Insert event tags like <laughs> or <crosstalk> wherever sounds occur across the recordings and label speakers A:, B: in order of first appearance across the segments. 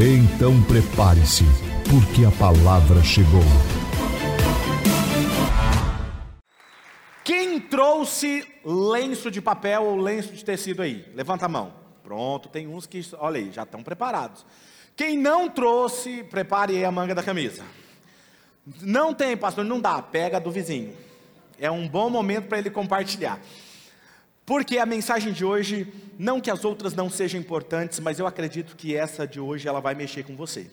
A: Então prepare-se, porque a palavra chegou.
B: Quem trouxe lenço de papel ou lenço de tecido aí? Levanta a mão. Pronto, tem uns que, olha aí, já estão preparados. Quem não trouxe, prepare aí a manga da camisa. Não tem, pastor, não dá, pega do vizinho. É um bom momento para ele compartilhar. Porque a mensagem de hoje, não que as outras não sejam importantes, mas eu acredito que essa de hoje ela vai mexer com você.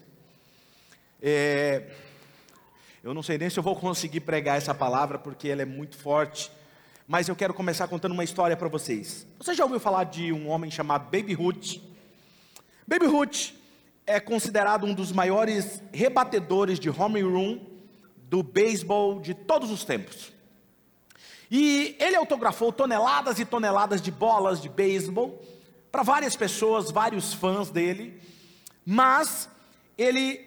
B: É, eu não sei nem se eu vou conseguir pregar essa palavra porque ela é muito forte, mas eu quero começar contando uma história para vocês. Você já ouviu falar de um homem chamado Baby Ruth? Baby Ruth é considerado um dos maiores rebatedores de home run do beisebol de todos os tempos. E ele autografou toneladas e toneladas de bolas de beisebol para várias pessoas, vários fãs dele, mas ele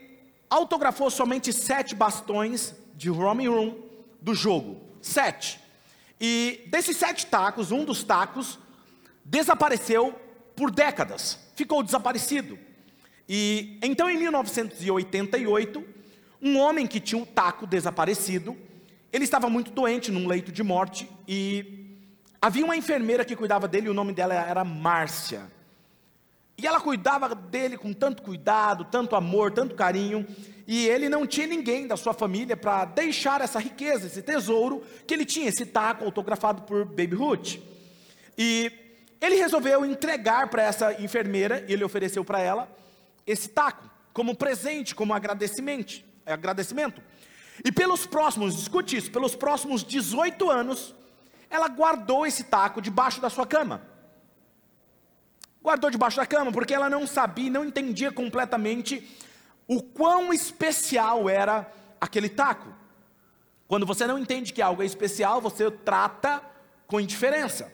B: autografou somente sete bastões de home run do jogo. Sete. E desses sete tacos, um dos tacos desapareceu por décadas, ficou desaparecido. E então em 1988, um homem que tinha um taco desaparecido ele estava muito doente num leito de morte e havia uma enfermeira que cuidava dele, o nome dela era Márcia. E ela cuidava dele com tanto cuidado, tanto amor, tanto carinho, e ele não tinha ninguém da sua família para deixar essa riqueza, esse tesouro que ele tinha, esse taco autografado por Baby Ruth. E ele resolveu entregar para essa enfermeira, ele ofereceu para ela esse taco como presente, como agradecimento. agradecimento. E pelos próximos, escute isso, pelos próximos 18 anos, ela guardou esse taco debaixo da sua cama. Guardou debaixo da cama, porque ela não sabia, não entendia completamente o quão especial era aquele taco. Quando você não entende que algo é especial, você trata com indiferença.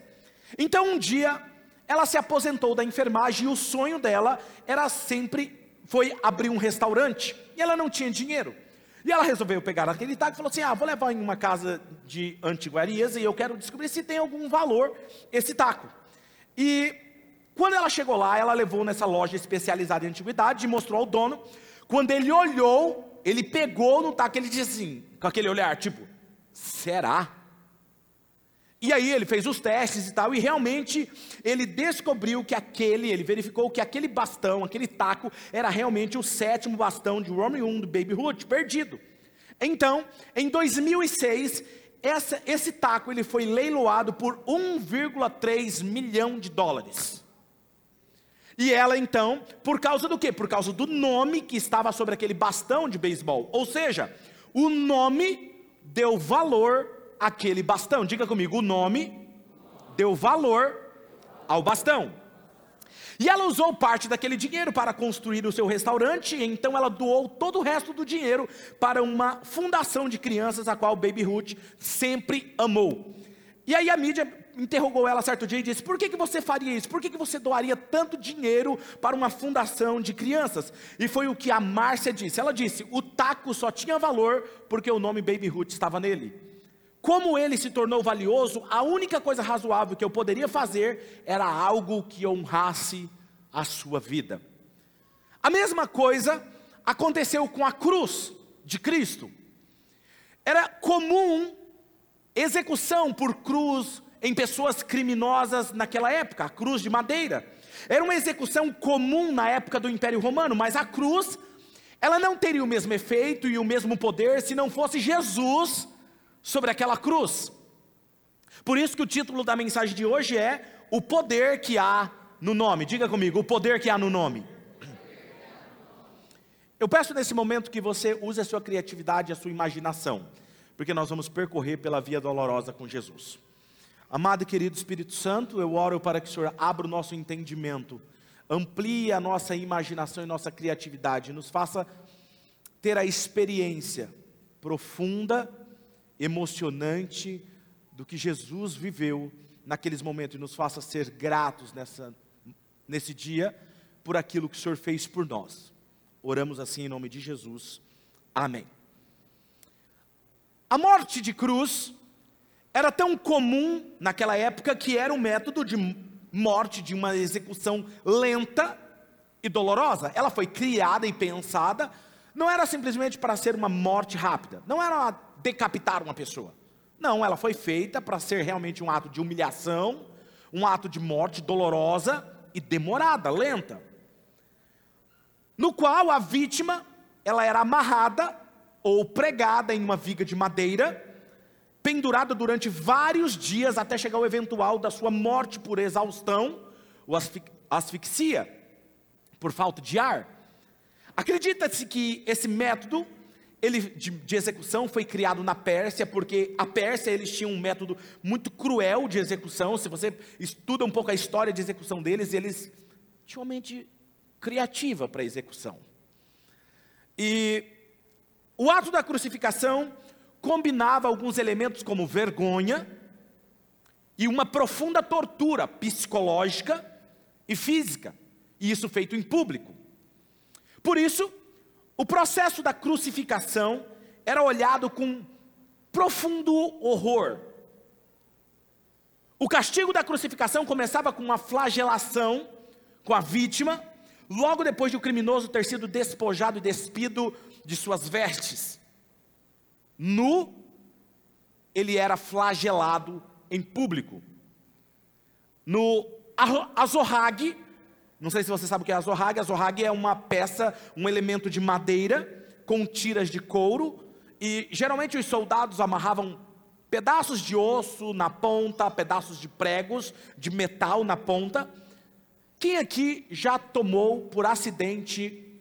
B: Então um dia, ela se aposentou da enfermagem e o sonho dela era sempre foi abrir um restaurante. E ela não tinha dinheiro. E ela resolveu pegar aquele taco e falou assim: Ah, vou levar em uma casa de antiguarias e eu quero descobrir se tem algum valor esse taco. E quando ela chegou lá, ela levou nessa loja especializada em antiguidade e mostrou ao dono. Quando ele olhou, ele pegou no taco, ele disse assim, com aquele olhar, tipo, será? E aí ele fez os testes e tal, e realmente ele descobriu que aquele, ele verificou que aquele bastão, aquele taco, era realmente o sétimo bastão de Roman 1 do Baby Hood, perdido. Então, em 2006, essa, esse taco ele foi leiloado por 1,3 milhão de dólares. E ela então, por causa do quê? Por causa do nome que estava sobre aquele bastão de beisebol. Ou seja, o nome deu valor aquele bastão. Diga comigo, o nome deu valor ao bastão. E ela usou parte daquele dinheiro para construir o seu restaurante, então ela doou todo o resto do dinheiro para uma fundação de crianças, a qual Baby Ruth sempre amou. E aí a mídia interrogou ela certo dia e disse: Por que, que você faria isso? Por que, que você doaria tanto dinheiro para uma fundação de crianças? E foi o que a Márcia disse. Ela disse: O taco só tinha valor porque o nome Baby Ruth estava nele. Como ele se tornou valioso, a única coisa razoável que eu poderia fazer era algo que honrasse a sua vida. A mesma coisa aconteceu com a cruz de Cristo. Era comum execução por cruz em pessoas criminosas naquela época, a cruz de madeira. Era uma execução comum na época do Império Romano, mas a cruz, ela não teria o mesmo efeito e o mesmo poder se não fosse Jesus sobre aquela cruz. Por isso que o título da mensagem de hoje é O poder que há no nome. Diga comigo, o poder que há no nome. Eu peço nesse momento que você use a sua criatividade a sua imaginação, porque nós vamos percorrer pela via dolorosa com Jesus. Amado e querido Espírito Santo, eu oro para que o Senhor abra o nosso entendimento amplie a nossa imaginação e nossa criatividade, nos faça ter a experiência profunda, emocionante do que Jesus viveu naqueles momentos e nos faça ser gratos nessa, nesse dia por aquilo que o Senhor fez por nós. Oramos assim em nome de Jesus. Amém. A morte de cruz era tão comum naquela época que era um método de morte, de uma execução lenta e dolorosa. Ela foi criada e pensada, não era simplesmente para ser uma morte rápida, não era decapitar uma pessoa. Não, ela foi feita para ser realmente um ato de humilhação, um ato de morte dolorosa e demorada, lenta. No qual a vítima, ela era amarrada ou pregada em uma viga de madeira pendurado durante vários dias até chegar ao eventual da sua morte por exaustão ou asfixia, por falta de ar. Acredita-se que esse método ele, de, de, execução foi criado na Pérsia, porque a Pérsia eles tinham um método muito cruel de execução. Se você estuda um pouco a história de execução deles, eles tinham uma mente criativa para execução. E o ato da crucificação combinava alguns elementos como vergonha e uma profunda tortura psicológica e física, e isso feito em público. Por isso, o processo da crucificação era olhado com profundo horror. O castigo da crucificação começava com uma flagelação com a vítima, logo depois de o criminoso ter sido despojado e despido de suas vestes nu, ele era flagelado em público. No azorrague, não sei se você sabe o que é azorrague, azorrague é uma peça, um elemento de madeira com tiras de couro, e geralmente os soldados amarravam pedaços de osso na ponta, pedaços de pregos de metal na ponta. Quem aqui já tomou por acidente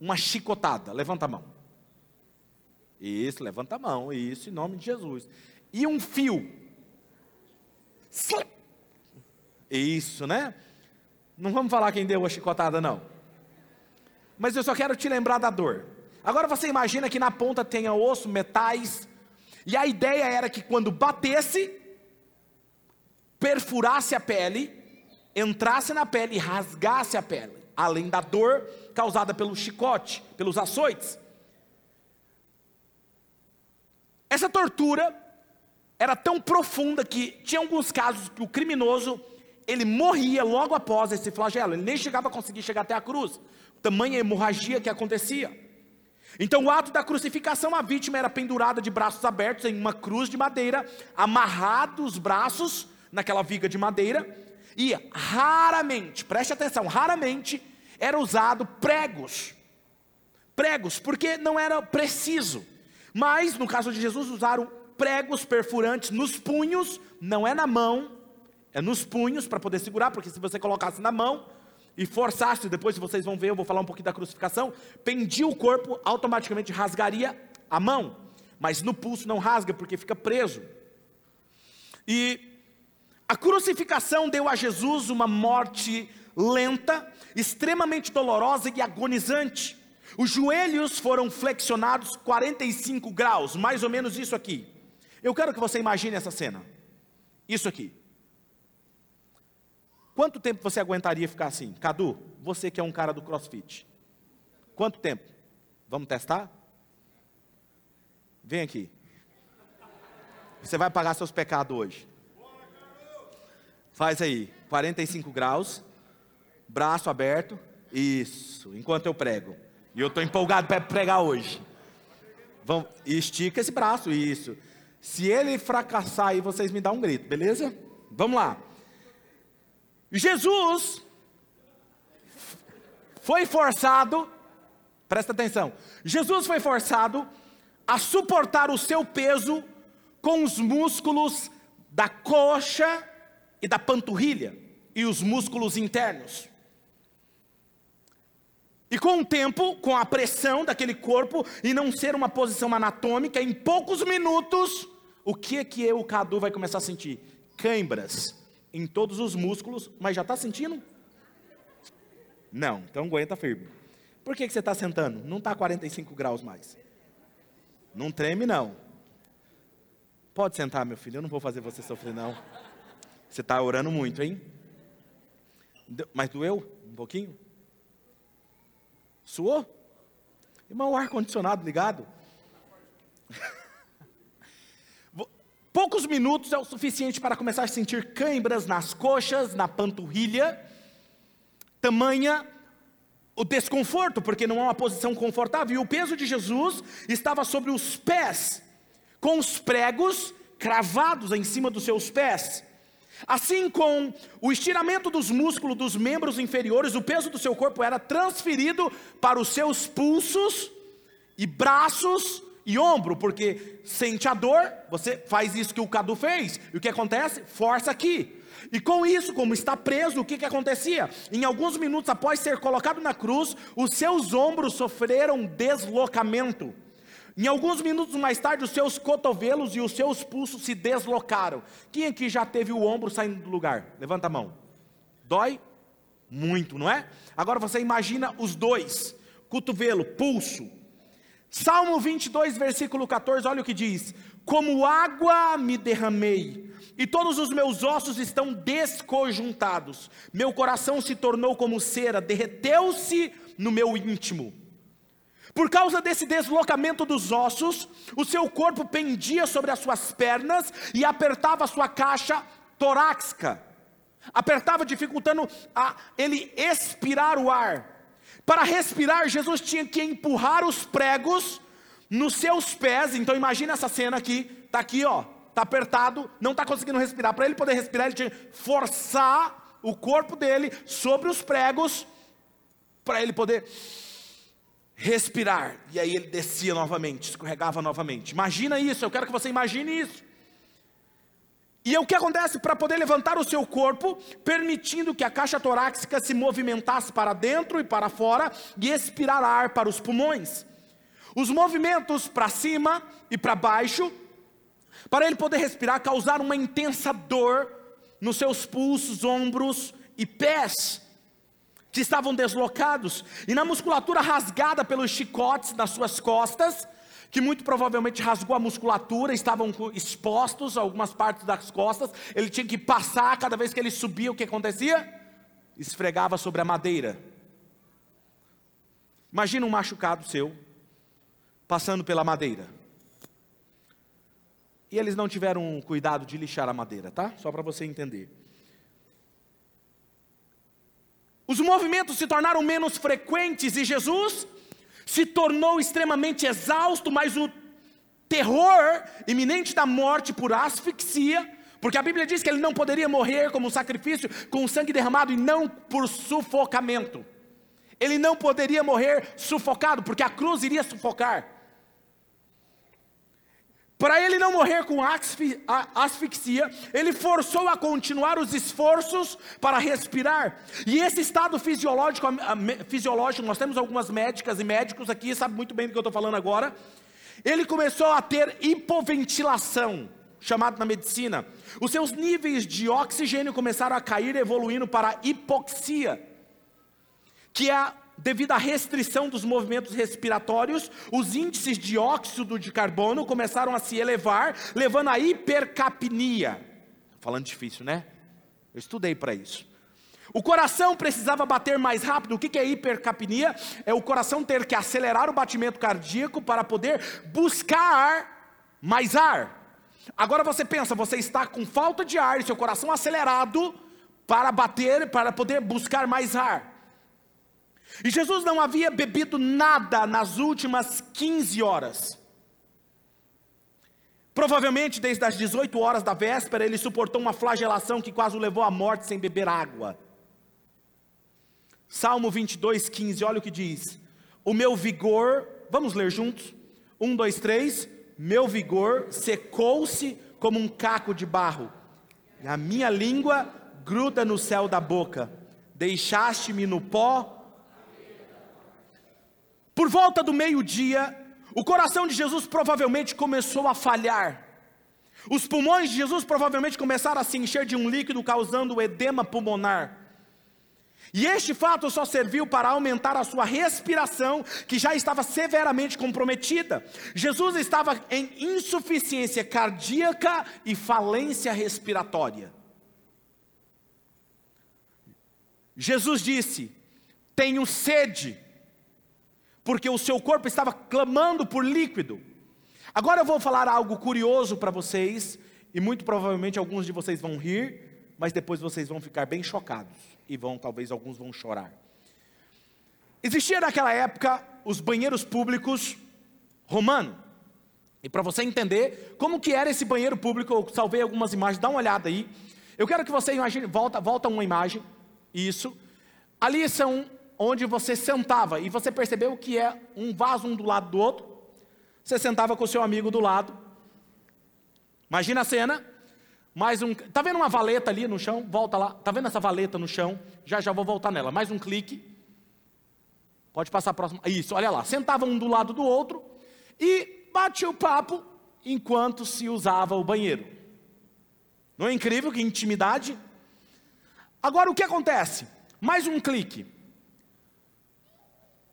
B: uma chicotada? Levanta a mão. Isso, levanta a mão, isso, em nome de Jesus. E um fio. Isso, né? Não vamos falar quem deu a chicotada, não. Mas eu só quero te lembrar da dor. Agora você imagina que na ponta tenha osso, metais, e a ideia era que quando batesse, perfurasse a pele, entrasse na pele e rasgasse a pele, além da dor causada pelo chicote, pelos açoites. Essa tortura era tão profunda que tinha alguns casos que o criminoso ele morria logo após esse flagelo, ele nem chegava a conseguir chegar até a cruz, tamanha hemorragia que acontecia. Então, o ato da crucificação, a vítima era pendurada de braços abertos em uma cruz de madeira, amarrado os braços naquela viga de madeira, e raramente, preste atenção, raramente era usado pregos. Pregos, porque não era preciso. Mas, no caso de Jesus, usaram pregos perfurantes nos punhos, não é na mão, é nos punhos para poder segurar, porque se você colocasse na mão e forçasse, depois vocês vão ver, eu vou falar um pouquinho da crucificação, pendia o corpo, automaticamente rasgaria a mão, mas no pulso não rasga porque fica preso. E a crucificação deu a Jesus uma morte lenta, extremamente dolorosa e agonizante. Os joelhos foram flexionados 45 graus, mais ou menos isso aqui. Eu quero que você imagine essa cena. Isso aqui. Quanto tempo você aguentaria ficar assim? Cadu, você que é um cara do crossfit. Quanto tempo? Vamos testar? Vem aqui. Você vai pagar seus pecados hoje. Faz aí, 45 graus, braço aberto. Isso, enquanto eu prego. E eu estou empolgado para pregar hoje. Vamos, estica esse braço, isso. Se ele fracassar aí, vocês me dão um grito, beleza? Vamos lá. Jesus foi forçado, presta atenção. Jesus foi forçado a suportar o seu peso com os músculos da coxa e da panturrilha e os músculos internos. E com o tempo, com a pressão daquele corpo e não ser uma posição anatômica, em poucos minutos, o que é que eu, o Cadu, vai começar a sentir? Câimbras em todos os músculos, mas já está sentindo? Não, então aguenta firme. Por que, que você está sentando? Não está 45 graus mais. Não treme, não. Pode sentar, meu filho, eu não vou fazer você sofrer, não. Você está orando muito, hein? Mas doeu um pouquinho? Suou? Irmão, o ar-condicionado ligado? <laughs> Poucos minutos é o suficiente para começar a sentir câimbras nas coxas, na panturrilha, tamanha o desconforto, porque não é uma posição confortável, e o peso de Jesus estava sobre os pés, com os pregos cravados em cima dos seus pés. Assim, com o estiramento dos músculos dos membros inferiores, o peso do seu corpo era transferido para os seus pulsos e braços e ombro, porque sente a dor, você faz isso que o Cadu fez, e o que acontece? Força aqui. E com isso, como está preso, o que, que acontecia? Em alguns minutos após ser colocado na cruz, os seus ombros sofreram deslocamento. Em alguns minutos mais tarde, os seus cotovelos e os seus pulsos se deslocaram. Quem aqui já teve o ombro saindo do lugar? Levanta a mão. Dói? Muito, não é? Agora você imagina os dois: cotovelo, pulso, Salmo 22, versículo 14, olha o que diz: Como água me derramei, e todos os meus ossos estão desconjuntados, meu coração se tornou como cera, derreteu-se no meu íntimo. Por causa desse deslocamento dos ossos, o seu corpo pendia sobre as suas pernas e apertava sua caixa torácica, apertava, dificultando a ele expirar o ar. Para respirar, Jesus tinha que empurrar os pregos nos seus pés. Então imagina essa cena aqui, está aqui, ó, está apertado, não está conseguindo respirar. Para ele poder respirar, ele tinha que forçar o corpo dele sobre os pregos para ele poder respirar. E aí ele descia novamente, escorregava novamente. Imagina isso, eu quero que você imagine isso. E o que acontece para poder levantar o seu corpo, permitindo que a caixa torácica se movimentasse para dentro e para fora e expirar ar para os pulmões. Os movimentos para cima e para baixo, para ele poder respirar, causaram uma intensa dor nos seus pulsos, ombros e pés, que estavam deslocados, e na musculatura rasgada pelos chicotes das suas costas, que muito provavelmente rasgou a musculatura, estavam expostos algumas partes das costas, ele tinha que passar, cada vez que ele subia, o que acontecia? Esfregava sobre a madeira. Imagina um machucado seu, passando pela madeira. E eles não tiveram cuidado de lixar a madeira, tá? Só para você entender. Os movimentos se tornaram menos frequentes e Jesus se tornou extremamente exausto, mas o terror iminente da morte por asfixia, porque a Bíblia diz que ele não poderia morrer como sacrifício com o sangue derramado e não por sufocamento. Ele não poderia morrer sufocado, porque a cruz iria sufocar. Para ele não morrer com asfixia, ele forçou a continuar os esforços para respirar. E esse estado fisiológico, fisiológico, nós temos algumas médicas e médicos aqui, sabe muito bem do que eu estou falando agora. Ele começou a ter hipoventilação, chamado na medicina. Os seus níveis de oxigênio começaram a cair, evoluindo para hipoxia, que é devido à restrição dos movimentos respiratórios, os índices de óxido de carbono começaram a se elevar, levando à hipercapnia. Falando difícil, né? Eu estudei para isso. O coração precisava bater mais rápido. O que é hipercapnia? É o coração ter que acelerar o batimento cardíaco para poder buscar mais ar. Agora você pensa, você está com falta de ar, seu coração acelerado para bater, para poder buscar mais ar. E Jesus não havia bebido nada nas últimas 15 horas. Provavelmente desde as 18 horas da véspera ele suportou uma flagelação que quase o levou à morte sem beber água. Salmo 22, 15, olha o que diz: O meu vigor, vamos ler juntos? Um, dois, três. Meu vigor secou-se como um caco de barro, a minha língua gruda no céu da boca. Deixaste-me no pó por volta do meio-dia, o coração de Jesus provavelmente começou a falhar. Os pulmões de Jesus provavelmente começaram a se encher de um líquido, causando edema pulmonar. E este fato só serviu para aumentar a sua respiração, que já estava severamente comprometida. Jesus estava em insuficiência cardíaca e falência respiratória. Jesus disse: Tenho sede, porque o seu corpo estava clamando por líquido. Agora eu vou falar algo curioso para vocês, e muito provavelmente alguns de vocês vão rir, mas depois vocês vão ficar bem chocados e vão, talvez alguns vão chorar. Existia naquela época os banheiros públicos romanos. E para você entender como que era esse banheiro público, eu salvei algumas imagens, dá uma olhada aí. Eu quero que você imagine, volta, volta uma imagem, isso. Ali são onde você sentava, e você percebeu que é um vaso um do lado do outro. Você sentava com o seu amigo do lado. Imagina a cena. Mais um. Tá vendo uma valeta ali no chão? Volta lá. Tá vendo essa valeta no chão? Já já vou voltar nela. Mais um clique. Pode passar a próxima. Isso, olha lá. Sentavam um do lado do outro e bate o papo enquanto se usava o banheiro. Não é incrível que intimidade? Agora o que acontece? Mais um clique.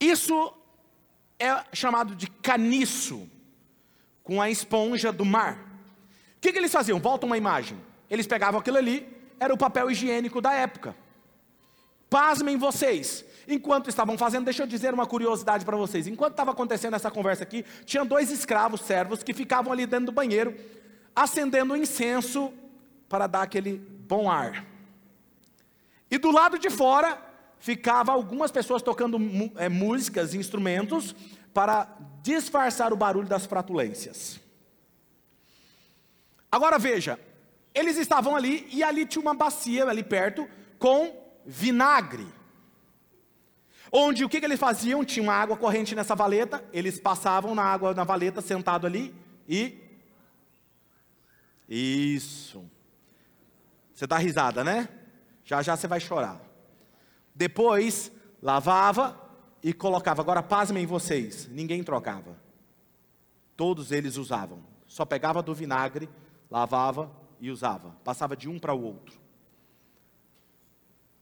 B: Isso é chamado de caniço com a esponja do mar que, que eles faziam? Volta uma imagem. Eles pegavam aquilo ali, era o papel higiênico da época. Pasmem vocês. Enquanto estavam fazendo, deixa eu dizer uma curiosidade para vocês. Enquanto estava acontecendo essa conversa aqui, tinha dois escravos, servos, que ficavam ali dentro do banheiro, acendendo incenso para dar aquele bom ar. E do lado de fora, ficavam algumas pessoas tocando é, músicas, instrumentos, para disfarçar o barulho das fratulências. Agora veja, eles estavam ali e ali tinha uma bacia ali perto com vinagre. Onde o que, que eles faziam? Tinha uma água corrente nessa valeta, eles passavam na água na valeta sentado ali e. Isso. Você dá risada, né? Já já você vai chorar. Depois lavava e colocava. Agora pasmem vocês, ninguém trocava. Todos eles usavam. Só pegava do vinagre lavava e usava, passava de um para o outro.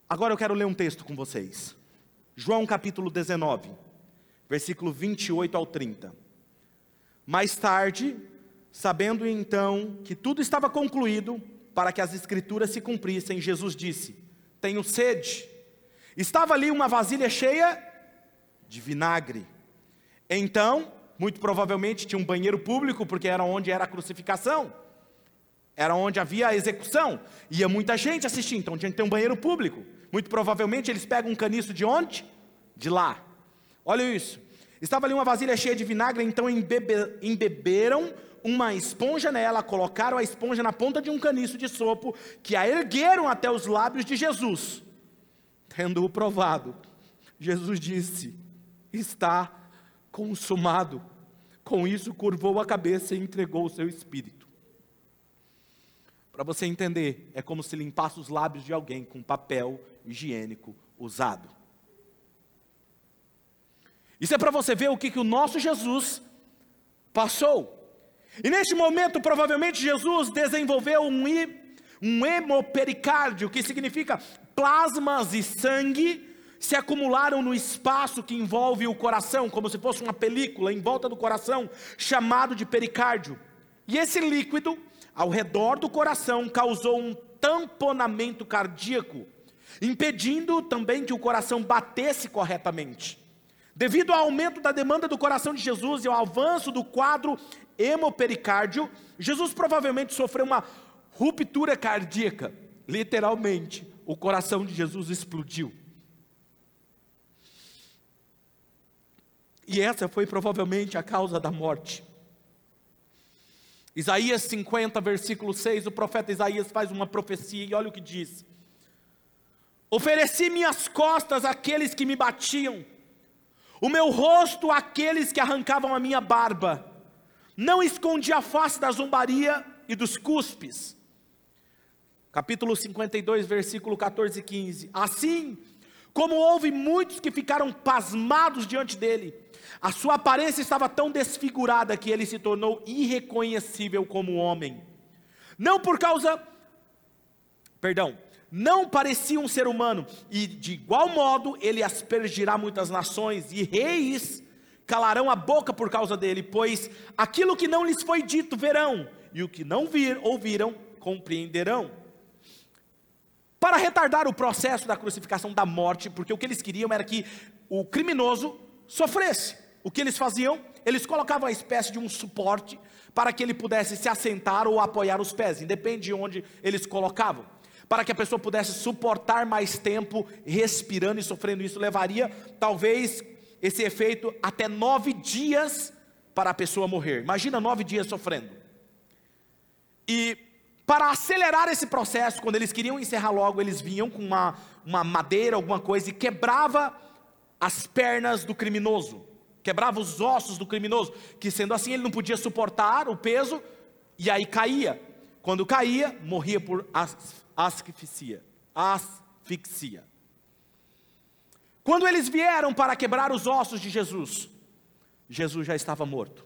B: Agora eu quero ler um texto com vocês. João capítulo 19, versículo 28 ao 30. Mais tarde, sabendo então que tudo estava concluído, para que as escrituras se cumprissem, Jesus disse: Tenho sede. Estava ali uma vasilha cheia de vinagre. Então, muito provavelmente tinha um banheiro público, porque era onde era a crucificação. Era onde havia a execução. Ia muita gente assistir, então tinha que ter um banheiro público. Muito provavelmente eles pegam um caniço de onde? De lá. Olha isso. Estava ali uma vasilha cheia de vinagre, então embebe, embeberam uma esponja nela, colocaram a esponja na ponta de um caniço de sopo, que a ergueram até os lábios de Jesus. Tendo-o provado, Jesus disse: Está consumado. Com isso, curvou a cabeça e entregou o seu espírito. Para você entender, é como se limpasse os lábios de alguém com papel higiênico usado. Isso é para você ver o que, que o nosso Jesus passou. E neste momento, provavelmente, Jesus desenvolveu um, um hemopericárdio, que significa plasmas e sangue se acumularam no espaço que envolve o coração, como se fosse uma película em volta do coração, chamado de pericárdio. E esse líquido ao redor do coração causou um tamponamento cardíaco, impedindo também que o coração batesse corretamente. Devido ao aumento da demanda do coração de Jesus e ao avanço do quadro hemopericárdio, Jesus provavelmente sofreu uma ruptura cardíaca. Literalmente, o coração de Jesus explodiu. E essa foi provavelmente a causa da morte. Isaías 50, versículo 6, o profeta Isaías faz uma profecia e olha o que diz: Ofereci minhas costas àqueles que me batiam, o meu rosto àqueles que arrancavam a minha barba, não escondi a face da zombaria e dos cuspes. Capítulo 52, versículo 14 e 15. Assim como houve muitos que ficaram pasmados diante dele, a sua aparência estava tão desfigurada que ele se tornou irreconhecível como homem. Não por causa, perdão, não parecia um ser humano, e de igual modo ele aspergirá muitas nações, e reis calarão a boca por causa dele, pois aquilo que não lhes foi dito verão, e o que não vir, ouviram, compreenderão. Para retardar o processo da crucificação da morte, porque o que eles queriam era que o criminoso sofresse. O que eles faziam? Eles colocavam uma espécie de um suporte para que ele pudesse se assentar ou apoiar os pés, independe de onde eles colocavam. Para que a pessoa pudesse suportar mais tempo respirando e sofrendo isso, levaria talvez esse efeito até nove dias para a pessoa morrer. Imagina nove dias sofrendo. E para acelerar esse processo, quando eles queriam encerrar logo, eles vinham com uma, uma madeira, alguma coisa, e quebrava as pernas do criminoso, quebrava os ossos do criminoso, que sendo assim ele não podia suportar o peso, e aí caía. Quando caía, morria por asfixia. asfixia. Quando eles vieram para quebrar os ossos de Jesus, Jesus já estava morto.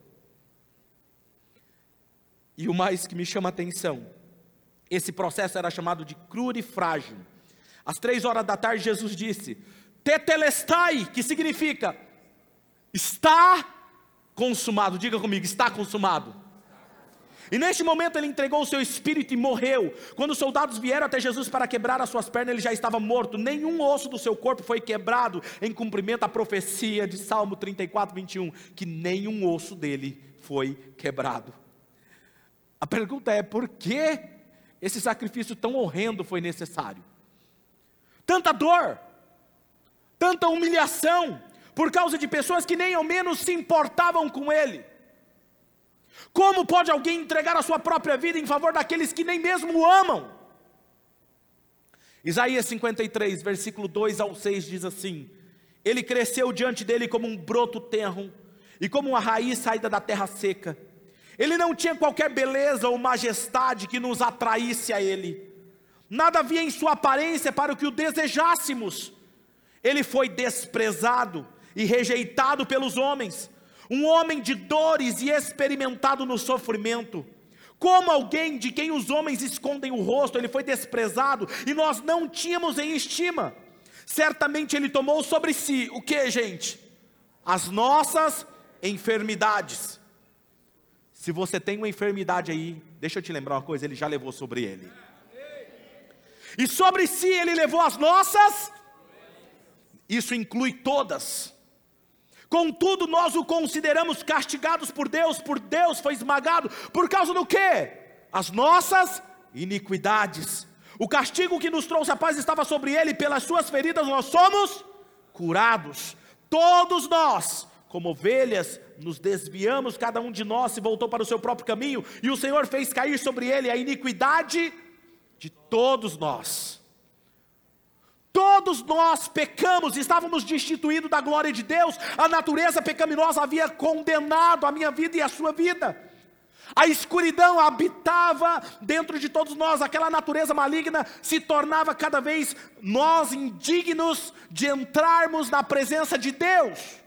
B: E o mais que me chama a atenção, esse processo era chamado de crurifrágio. Às três horas da tarde, Jesus disse: Tetelestai, que significa está consumado. Diga comigo, está consumado. E neste momento ele entregou o seu espírito e morreu. Quando os soldados vieram até Jesus para quebrar as suas pernas, ele já estava morto. Nenhum osso do seu corpo foi quebrado, em cumprimento à profecia de Salmo 34, 21, que nenhum osso dele foi quebrado. A pergunta é: por que esse sacrifício tão horrendo foi necessário? Tanta dor, tanta humilhação, por causa de pessoas que nem ao menos se importavam com ele. Como pode alguém entregar a sua própria vida em favor daqueles que nem mesmo o amam? Isaías 53, versículo 2 ao 6 diz assim: Ele cresceu diante dele como um broto tenro e como uma raiz saída da terra seca. Ele não tinha qualquer beleza ou majestade que nos atraísse a ele. Nada havia em sua aparência para o que o desejássemos. Ele foi desprezado e rejeitado pelos homens um homem de dores e experimentado no sofrimento. Como alguém de quem os homens escondem o rosto, ele foi desprezado e nós não tínhamos em estima. Certamente ele tomou sobre si o que, gente? As nossas enfermidades. Se você tem uma enfermidade aí, deixa eu te lembrar uma coisa, ele já levou sobre ele. E sobre si ele levou as nossas, isso inclui todas. Contudo, nós o consideramos castigados por Deus, por Deus foi esmagado, por causa do que? As nossas iniquidades. O castigo que nos trouxe a paz estava sobre ele, pelas suas feridas nós somos curados. Todos nós, como ovelhas, nos desviamos, cada um de nós se voltou para o seu próprio caminho, e o Senhor fez cair sobre ele a iniquidade de todos nós. Todos nós pecamos, estávamos destituídos da glória de Deus, a natureza pecaminosa havia condenado a minha vida e a sua vida. A escuridão habitava dentro de todos nós, aquela natureza maligna se tornava cada vez nós indignos de entrarmos na presença de Deus,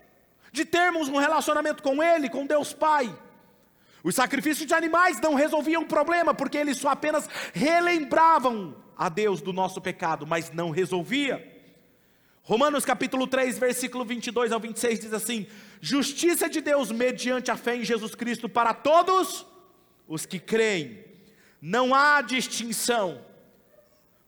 B: de termos um relacionamento com Ele, com Deus Pai. Os sacrifícios de animais não resolviam o problema, porque eles só apenas relembravam a Deus do nosso pecado, mas não resolvia. Romanos capítulo 3, versículo 22 ao 26 diz assim: Justiça de Deus mediante a fé em Jesus Cristo para todos os que creem. Não há distinção,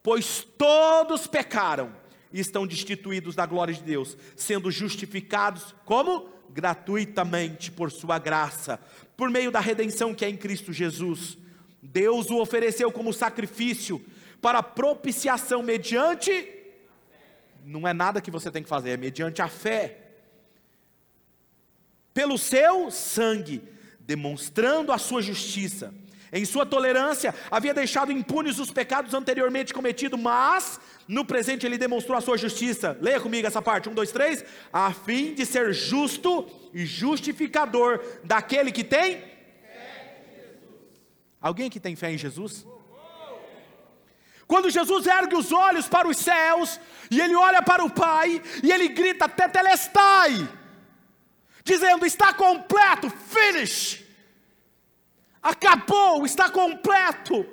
B: pois todos pecaram e estão destituídos da glória de Deus, sendo justificados como gratuitamente por sua graça, por meio da redenção que é em Cristo Jesus. Deus o ofereceu como sacrifício para propiciação mediante não é nada que você tem que fazer, é mediante a fé. Pelo seu sangue, demonstrando a sua justiça. Em sua tolerância, havia deixado impunes os pecados anteriormente cometidos, mas no presente ele demonstrou a sua justiça. Leia comigo essa parte, um, dois, três. A fim de ser justo e justificador daquele que tem. Alguém que tem fé em Jesus? Quando Jesus ergue os olhos para os céus, e ele olha para o Pai, e ele grita: Tetelestai, dizendo: Está completo, finish. Acabou, está completo.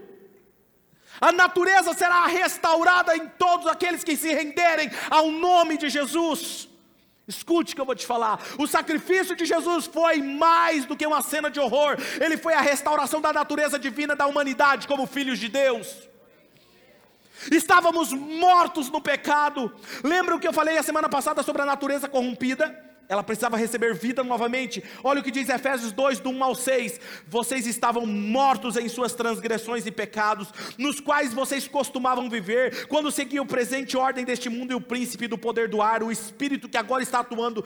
B: A natureza será restaurada em todos aqueles que se renderem ao nome de Jesus. Escute o que eu vou te falar. O sacrifício de Jesus foi mais do que uma cena de horror. Ele foi a restauração da natureza divina da humanidade como filhos de Deus. Estávamos mortos no pecado. Lembra o que eu falei a semana passada sobre a natureza corrompida? Ela precisava receber vida novamente. Olha o que diz Efésios 2, do 1 ao 6. Vocês estavam mortos em suas transgressões e pecados, nos quais vocês costumavam viver, quando seguiam o presente ordem deste mundo e o príncipe do poder do ar, o espírito que agora está atuando,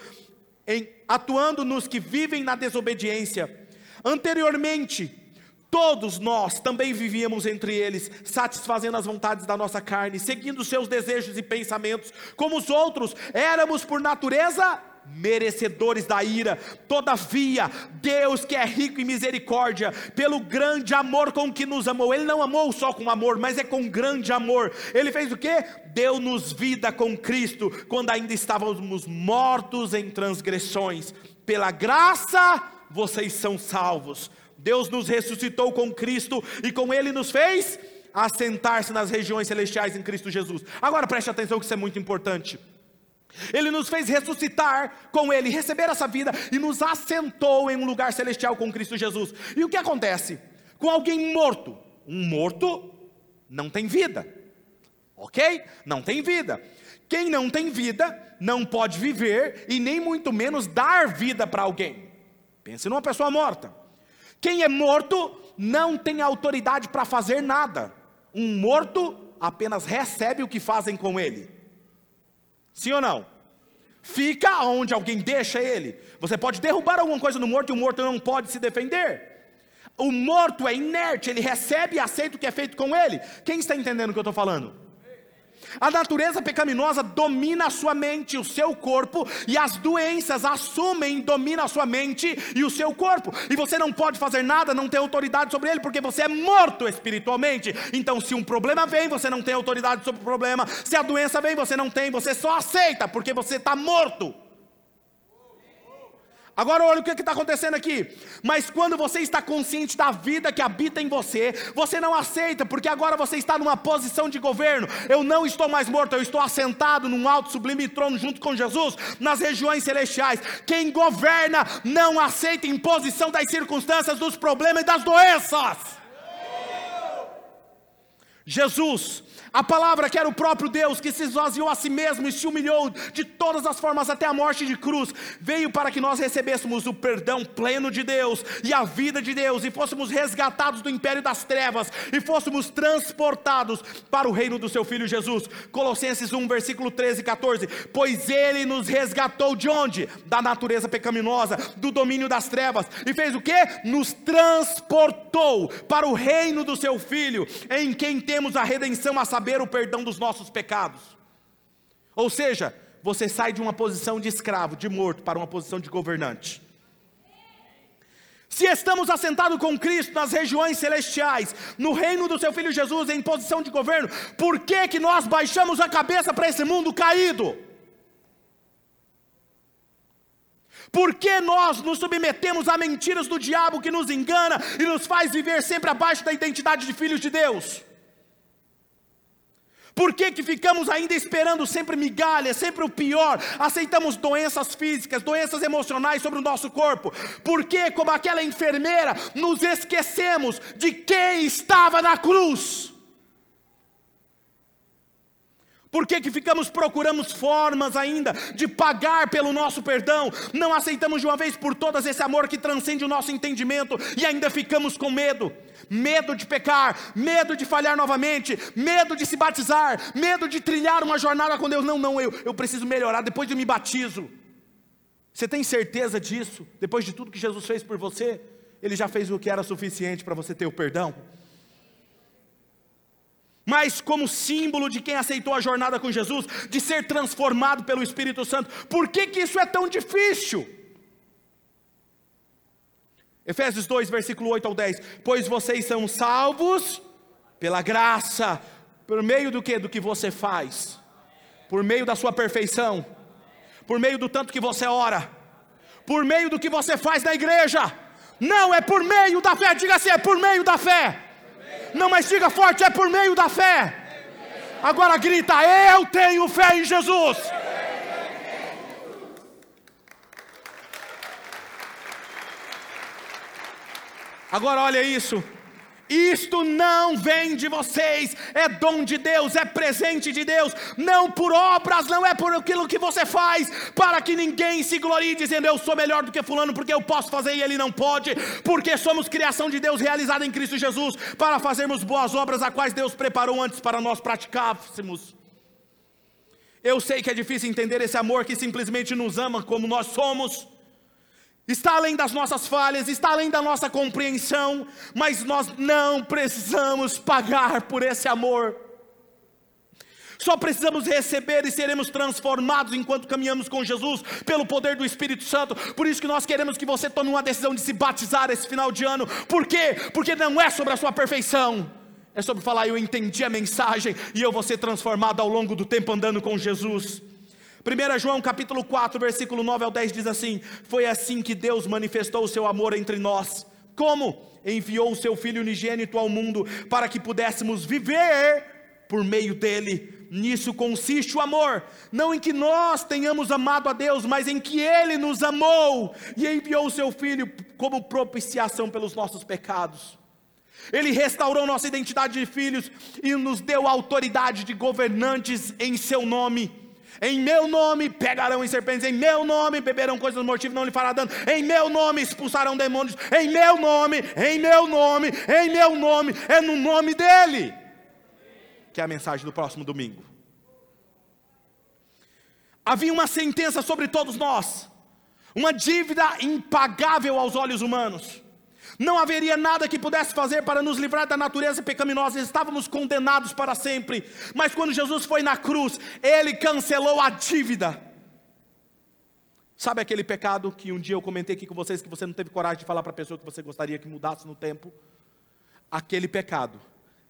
B: em, atuando nos que vivem na desobediência. Anteriormente, Todos nós também vivíamos entre eles, satisfazendo as vontades da nossa carne, seguindo seus desejos e pensamentos, como os outros, éramos por natureza merecedores da ira. Todavia, Deus que é rico em misericórdia, pelo grande amor com que nos amou, Ele não amou só com amor, mas é com grande amor. Ele fez o que? Deu-nos vida com Cristo, quando ainda estávamos mortos em transgressões. Pela graça, vocês são salvos. Deus nos ressuscitou com Cristo e com Ele nos fez assentar-se nas regiões celestiais em Cristo Jesus. Agora preste atenção que isso é muito importante. Ele nos fez ressuscitar com Ele, receber essa vida e nos assentou em um lugar celestial com Cristo Jesus. E o que acontece? Com alguém morto, um morto não tem vida, ok? Não tem vida. Quem não tem vida não pode viver e nem muito menos dar vida para alguém. Pense numa pessoa morta. Quem é morto não tem autoridade para fazer nada. Um morto apenas recebe o que fazem com ele. Sim ou não? Fica onde alguém deixa ele. Você pode derrubar alguma coisa no morto e o morto não pode se defender. O morto é inerte, ele recebe e aceita o que é feito com ele. Quem está entendendo o que eu estou falando? A natureza pecaminosa domina a sua mente, o seu corpo, e as doenças assumem, dominam a sua mente e o seu corpo. E você não pode fazer nada, não tem autoridade sobre ele, porque você é morto espiritualmente. Então, se um problema vem, você não tem autoridade sobre o problema. Se a doença vem, você não tem, você só aceita, porque você está morto. Agora olha o que está acontecendo aqui. Mas quando você está consciente da vida que habita em você, você não aceita, porque agora você está numa posição de governo. Eu não estou mais morto, eu estou assentado num alto sublime trono junto com Jesus nas regiões celestiais. Quem governa não aceita imposição das circunstâncias, dos problemas e das doenças. Jesus a palavra que era o próprio Deus, que se esvaziou a si mesmo e se humilhou de todas as formas até a morte de cruz, veio para que nós recebêssemos o perdão pleno de Deus e a vida de Deus, e fôssemos resgatados do império das trevas e fôssemos transportados para o reino do seu Filho Jesus. Colossenses 1, versículo 13 e 14. Pois ele nos resgatou de onde? Da natureza pecaminosa, do domínio das trevas, e fez o que? Nos transportou para o reino do seu Filho, em quem temos a redenção, a o perdão dos nossos pecados. Ou seja, você sai de uma posição de escravo, de morto, para uma posição de governante. Se estamos assentados com Cristo nas regiões celestiais, no reino do seu Filho Jesus, em posição de governo, por que, que nós baixamos a cabeça para esse mundo caído? Por que nós nos submetemos a mentiras do diabo que nos engana e nos faz viver sempre abaixo da identidade de filhos de Deus? Por que, que ficamos ainda esperando sempre migalhas, sempre o pior? Aceitamos doenças físicas, doenças emocionais sobre o nosso corpo. Por que, como aquela enfermeira, nos esquecemos de quem estava na cruz? Por que, que ficamos procurando formas ainda de pagar pelo nosso perdão? Não aceitamos de uma vez por todas esse amor que transcende o nosso entendimento e ainda ficamos com medo medo de pecar, medo de falhar novamente, medo de se batizar, medo de trilhar uma jornada com Deus. Não, não, eu, eu preciso melhorar depois de me batizo. Você tem certeza disso? Depois de tudo que Jesus fez por você, Ele já fez o que era suficiente para você ter o perdão? Mas, como símbolo de quem aceitou a jornada com Jesus, de ser transformado pelo Espírito Santo, por que, que isso é tão difícil? Efésios 2, versículo 8 ao 10. Pois vocês são salvos pela graça, por meio do que? Do que você faz, por meio da sua perfeição, por meio do tanto que você ora, por meio do que você faz na igreja. Não é por meio da fé, diga assim: é por meio da fé. Não, mas diga forte, é por meio da fé. Agora grita: Eu tenho fé em Jesus. Agora olha isso. Isto não vem de vocês, é dom de Deus, é presente de Deus, não por obras, não é por aquilo que você faz, para que ninguém se glorie dizendo eu sou melhor do que Fulano, porque eu posso fazer e ele não pode, porque somos criação de Deus realizada em Cristo Jesus, para fazermos boas obras, a quais Deus preparou antes para nós praticássemos. Eu sei que é difícil entender esse amor que simplesmente nos ama como nós somos está além das nossas falhas, está além da nossa compreensão, mas nós não precisamos pagar por esse amor. Só precisamos receber e seremos transformados enquanto caminhamos com Jesus pelo poder do Espírito Santo. Por isso que nós queremos que você tome uma decisão de se batizar esse final de ano. Por quê? Porque não é sobre a sua perfeição. É sobre falar, eu entendi a mensagem e eu vou ser transformado ao longo do tempo andando com Jesus. 1 João capítulo 4, versículo 9 ao 10 diz assim: Foi assim que Deus manifestou o seu amor entre nós. Como? Enviou o seu Filho unigênito ao mundo para que pudéssemos viver por meio dele. Nisso consiste o amor, não em que nós tenhamos amado a Deus, mas em que Ele nos amou e enviou o seu Filho como propiciação pelos nossos pecados. Ele restaurou nossa identidade de filhos e nos deu autoridade de governantes em seu nome. Em meu nome pegarão em serpentes, em meu nome beberão coisas mortíferas, não lhe fará dano. Em meu nome expulsarão demônios, em meu nome, em meu nome, em meu nome, é no nome dele. Que é a mensagem do próximo domingo. Havia uma sentença sobre todos nós, uma dívida impagável aos olhos humanos. Não haveria nada que pudesse fazer para nos livrar da natureza pecaminosa, estávamos condenados para sempre. Mas quando Jesus foi na cruz, ele cancelou a dívida. Sabe aquele pecado que um dia eu comentei aqui com vocês que você não teve coragem de falar para a pessoa que você gostaria que mudasse no tempo? Aquele pecado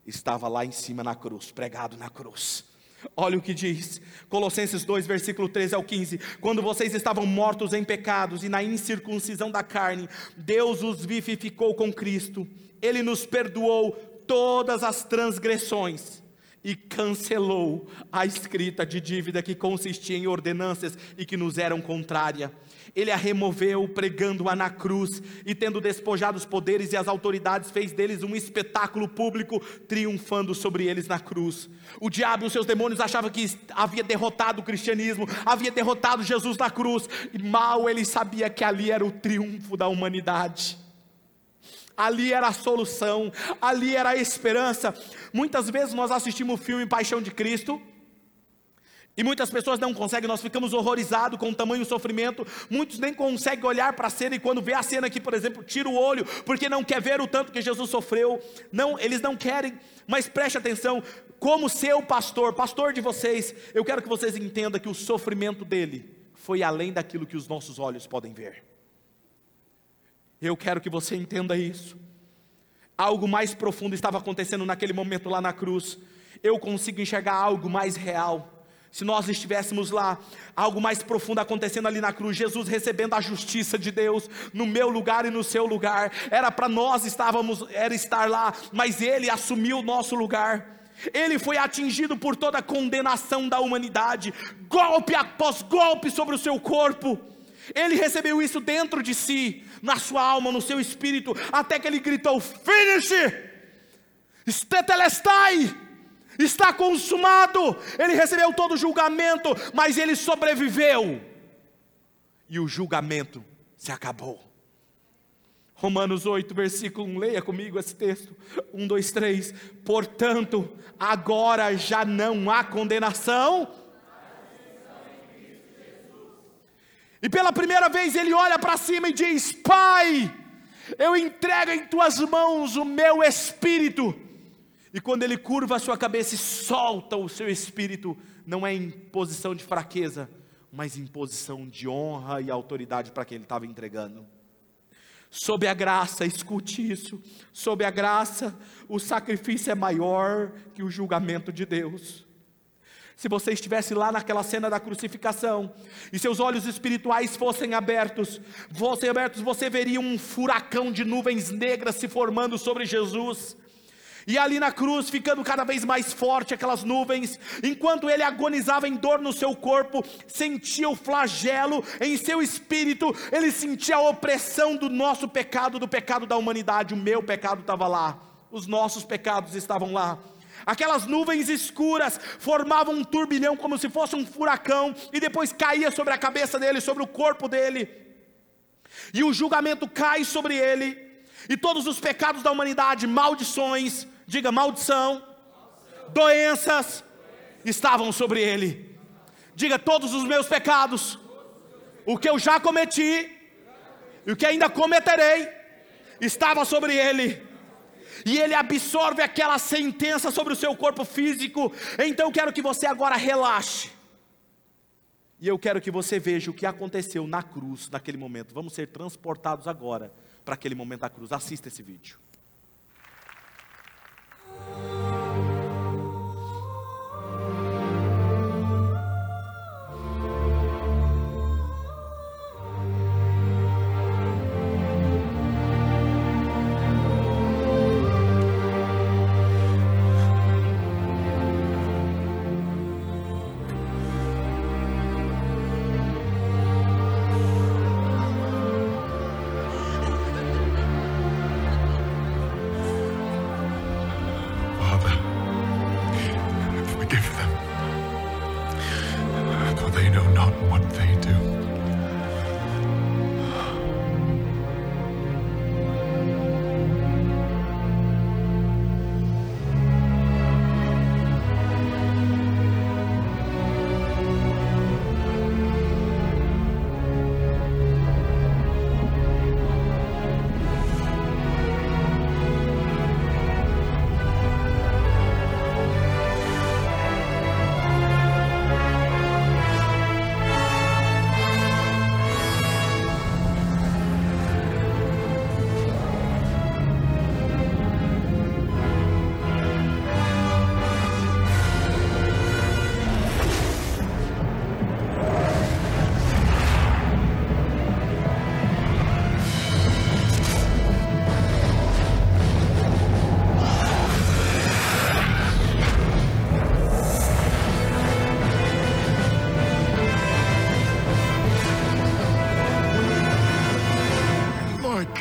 B: estava lá em cima na cruz, pregado na cruz. Olha o que diz, Colossenses 2, versículo 13 ao 15: Quando vocês estavam mortos em pecados e na incircuncisão da carne, Deus os vivificou com Cristo, Ele nos perdoou todas as transgressões e cancelou a escrita de dívida que consistia em ordenanças e que nos eram contrárias ele a removeu, pregando-a na cruz, e tendo despojado os poderes e as autoridades, fez deles um espetáculo público, triunfando sobre eles na cruz. O diabo e os seus demônios achavam que havia derrotado o cristianismo, havia derrotado Jesus na cruz, e mal ele sabia que ali era o triunfo da humanidade. Ali era a solução, ali era a esperança. Muitas vezes nós assistimos o filme Paixão de Cristo, e muitas pessoas não conseguem, nós ficamos horrorizados com o tamanho do sofrimento. Muitos nem conseguem olhar para a cena e quando vê a cena aqui, por exemplo, tira o olho, porque não quer ver o tanto que Jesus sofreu. Não, eles não querem, mas preste atenção, como seu pastor, pastor de vocês, eu quero que vocês entendam que o sofrimento dele foi além daquilo que os nossos olhos podem ver. Eu quero que você entenda isso. Algo mais profundo estava acontecendo naquele momento lá na cruz. Eu consigo enxergar algo mais real se nós estivéssemos lá, algo mais profundo acontecendo ali na cruz, Jesus recebendo a justiça de Deus no meu lugar e no seu lugar, era para nós estávamos, era estar lá, mas Ele assumiu o nosso lugar. Ele foi atingido por toda a condenação da humanidade, golpe após golpe sobre o seu corpo. Ele recebeu isso dentro de si, na sua alma, no seu espírito, até que ele gritou: Finish! Stetelestai! Está consumado. Ele recebeu todo o julgamento, mas ele sobreviveu. E o julgamento se acabou. Romanos 8, versículo 1, leia comigo esse texto. 1, 2, 3. Portanto, agora já não há condenação. E pela primeira vez ele olha para cima e diz: Pai, eu entrego em tuas mãos o meu espírito. E quando ele curva a sua cabeça e solta o seu espírito, não é em posição de fraqueza, mas em posição de honra e autoridade para quem ele estava entregando. Sob a graça, escute isso. Sob a graça, o sacrifício é maior que o julgamento de Deus. Se você estivesse lá naquela cena da crucificação e seus olhos espirituais fossem abertos, fossem abertos, você veria um furacão de nuvens negras se formando sobre Jesus E ali na cruz, ficando cada vez mais forte aquelas nuvens, enquanto ele agonizava em dor no seu corpo, sentia o flagelo em seu espírito, ele sentia a opressão do nosso pecado, do pecado da humanidade. O meu pecado estava lá, os nossos pecados estavam lá. Aquelas nuvens escuras formavam um turbilhão como se fosse um furacão, e depois caía sobre a cabeça dele, sobre o corpo dele, e o julgamento cai sobre ele e todos os pecados da humanidade, maldições, diga maldição, doenças, estavam sobre ele. Diga todos os meus pecados, o que eu já cometi e o que ainda cometerei, estava sobre ele. E ele absorve aquela sentença sobre o seu corpo físico. Então quero que você agora relaxe. E eu quero que você veja o que aconteceu na cruz naquele momento. Vamos ser transportados agora para aquele momento da cruz. Assista esse vídeo.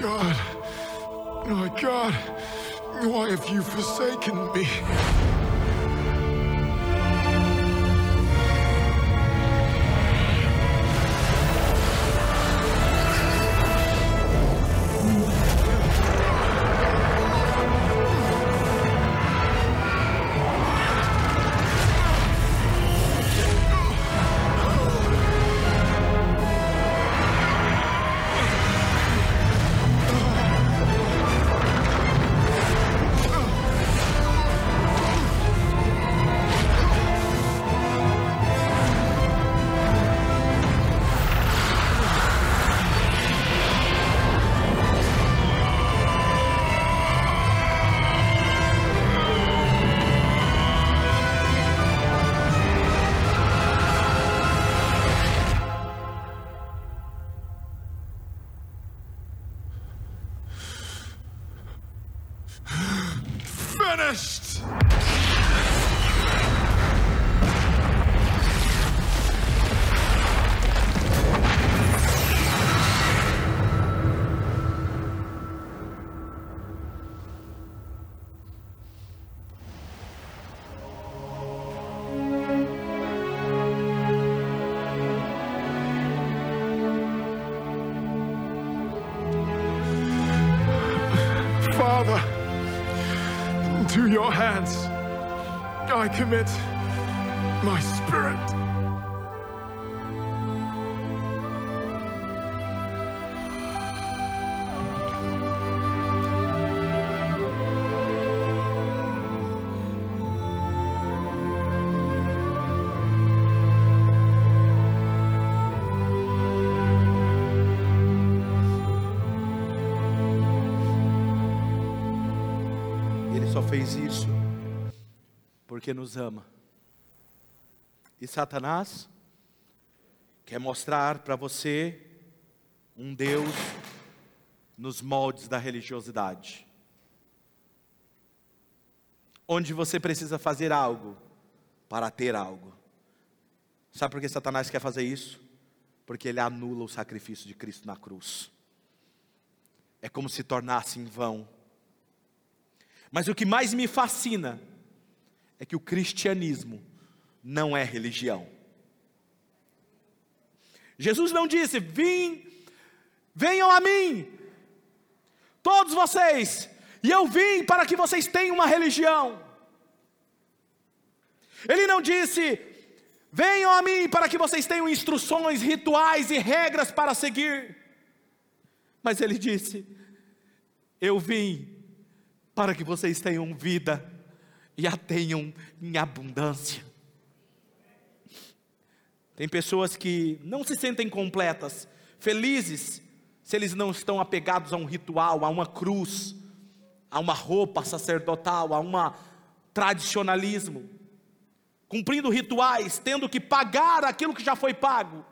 C: God. Commit my spirit.
B: Ele só fez isso porque nos ama. E Satanás quer mostrar para você um Deus nos moldes da religiosidade. onde você precisa fazer algo para ter algo. Sabe por que Satanás quer fazer isso? Porque ele anula o sacrifício de Cristo na cruz. É como se tornasse em vão. Mas o que mais me fascina é que o cristianismo não é religião. Jesus não disse: "Vim, venham a mim, todos vocês, e eu vim para que vocês tenham uma religião". Ele não disse: Venham a mim para que vocês tenham instruções, rituais e regras para seguir. Mas ele disse: Eu vim para que vocês tenham vida e a tenham em abundância. Tem pessoas que não se sentem completas, felizes, se eles não estão apegados a um ritual, a uma cruz, a uma roupa sacerdotal, a um tradicionalismo, cumprindo rituais, tendo que pagar aquilo que já foi pago.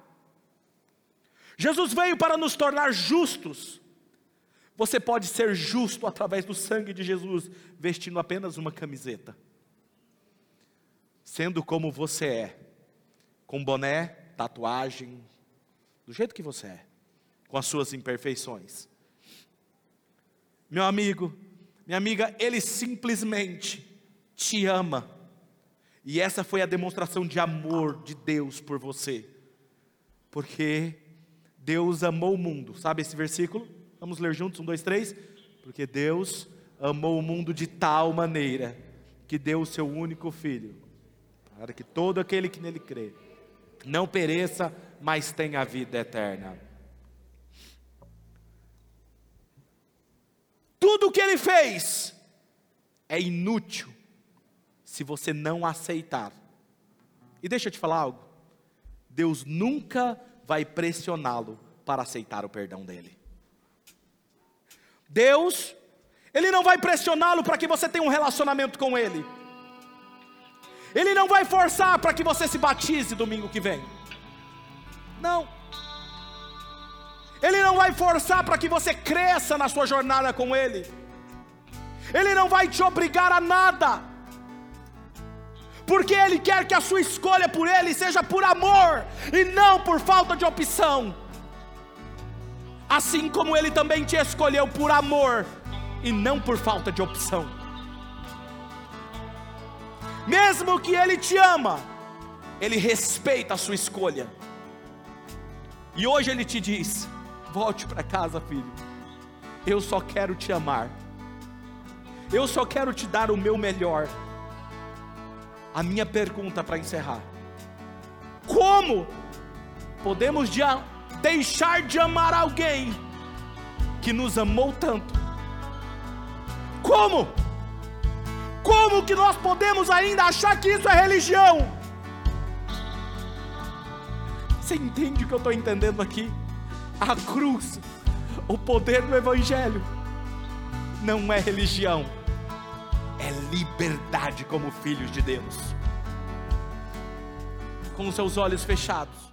B: Jesus veio para nos tornar justos. Você pode ser justo através do sangue de Jesus, vestindo apenas uma camiseta, sendo como você é com boné, tatuagem, do jeito que você é, com as suas imperfeições. Meu amigo, minha amiga, Ele simplesmente te ama. E essa foi a demonstração de amor de Deus por você. Porque Deus amou o mundo. Sabe esse versículo? Vamos ler juntos, um, dois, três. Porque Deus amou o mundo de tal maneira que deu o seu único filho, para que todo aquele que nele crê não pereça, mas tenha vida eterna. Tudo o que ele fez é inútil se você não aceitar. E deixa eu te falar algo: Deus nunca vai pressioná-lo para aceitar o perdão dele. Deus, Ele não vai pressioná-lo para que você tenha um relacionamento com Ele. Ele não vai forçar para que você se batize domingo que vem. Não. Ele não vai forçar para que você cresça na sua jornada com Ele. Ele não vai te obrigar a nada. Porque Ele quer que a sua escolha por Ele seja por amor e não por falta de opção. Assim como Ele também te escolheu por amor e não por falta de opção mesmo que Ele te ama, Ele respeita a sua escolha. E hoje Ele te diz: volte para casa, filho. Eu só quero te amar. Eu só quero te dar o meu melhor. A minha pergunta para encerrar: Como podemos deixar de amar alguém que nos amou tanto? Como? Como que nós podemos ainda achar que isso é religião? Você entende o que eu estou entendendo aqui? A cruz, o poder do Evangelho, não é religião, é liberdade como filhos de Deus. Com os seus olhos fechados,